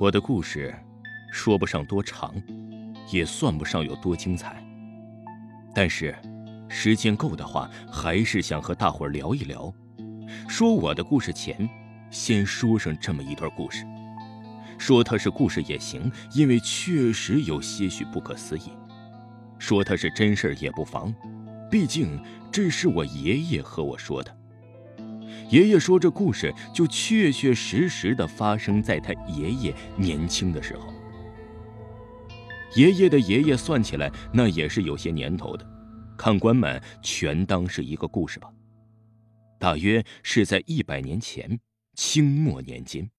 我的故事说不上多长，也算不上有多精彩。但是，时间够的话，还是想和大伙儿聊一聊。说我的故事前，先说上这么一段故事。说它是故事也行，因为确实有些许不可思议；说它是真事儿也不妨，毕竟这是我爷爷和我说的。爷爷说这故事就确确实实的发生在他爷爷年轻的时候。爷爷的爷爷算起来那也是有些年头的，看官们全当是一个故事吧。大约是在一百年前，清末年间，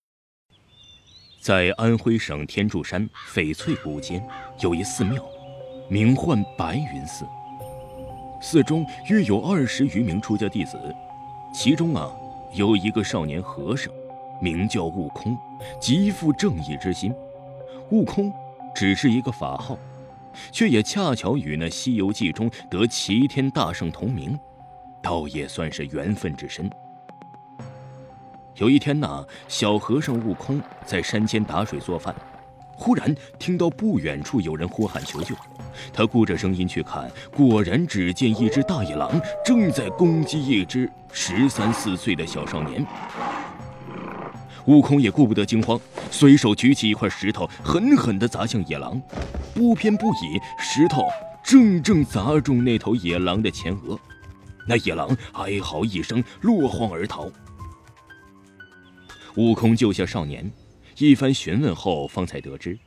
在安徽省天柱山翡翠谷间有一寺庙，名唤白云寺。寺中约有二十余名出家弟子。其中啊，有一个少年和尚，名叫悟空，极富正义之心。悟空只是一个法号，却也恰巧与那《西游记》中得齐天大圣同名，倒也算是缘分之深。有一天呢，小和尚悟空在山间打水做饭。忽然听到不远处有人呼喊求救，他顾着声音去看，果然只见一只大野狼正在攻击一只十三四岁的小少年。悟空也顾不得惊慌，随手举起一块石头，狠狠地砸向野狼。不偏不倚，石头正正砸中那头野狼的前额，那野狼哀嚎一声，落荒而逃。悟空救下少年。一番询问后，方才得知，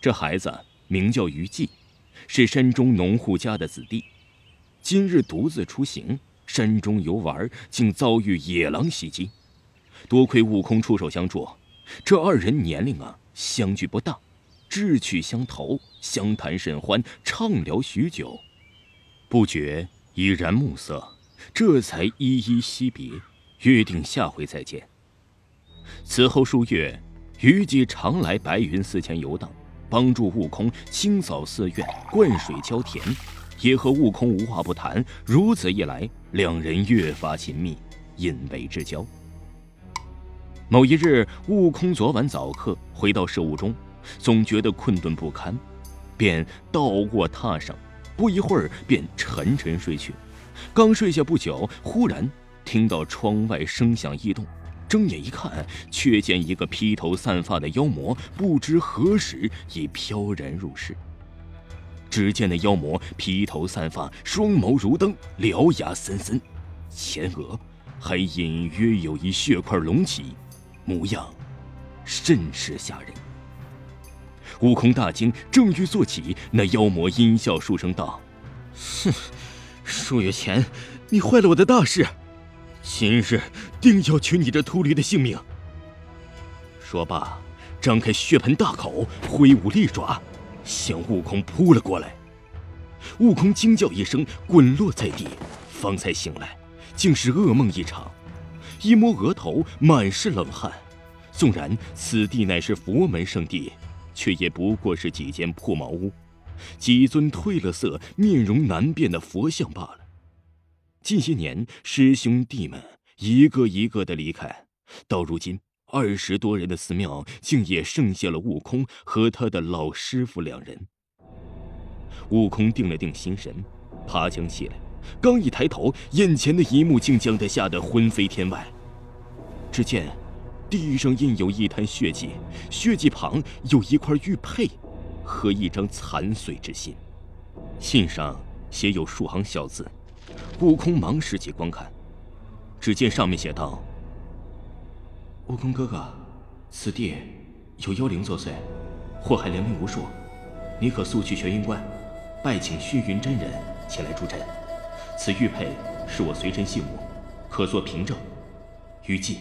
这孩子名叫于季，是山中农户家的子弟。今日独自出行，山中游玩，竟遭遇野狼袭击。多亏悟空出手相助，这二人年龄啊相距不大，志趣相投，相谈甚欢，畅聊许久，不觉已然暮色，这才依依惜别，约定下回再见。此后数月。虞姬常来白云寺前游荡，帮助悟空清扫寺院、灌水浇田，也和悟空无话不谈。如此一来，两人越发亲密，引为之交。某一日，悟空昨晚早课回到舍屋中，总觉得困顿不堪，便倒卧榻上，不一会儿便沉沉睡去。刚睡下不久，忽然听到窗外声响异动。睁眼一看，却见一个披头散发的妖魔，不知何时已飘然入室。只见那妖魔披头散发，双眸如灯，獠牙森森，前额还隐约有一血块隆起，模样甚是吓人。悟空大惊，正欲坐起，那妖魔阴笑数声道：“哼，数月前你坏了我的大事。”今日定要取你这秃驴的性命！说罢，张开血盆大口，挥舞利爪，向悟空扑了过来。悟空惊叫一声，滚落在地，方才醒来，竟是噩梦一场。一摸额头，满是冷汗。纵然此地乃是佛门圣地，却也不过是几间破茅屋，几尊褪了色、面容难辨的佛像罢了。近些年，师兄弟们一个一个的离开，到如今，二十多人的寺庙竟也剩下了悟空和他的老师傅两人。悟空定了定心神，爬墙起来，刚一抬头，眼前的一幕竟将他吓得魂飞天外。只见地上印有一滩血迹，血迹旁有一块玉佩和一张残碎之信，信上写有数行小字。悟空忙拾起观看，只见上面写道：“悟空哥哥，此地有妖灵作祟，祸害良民无数，你可速去玄云观，拜请虚云真人前来助阵。此玉佩是我随身信物，可做凭证。于禁。”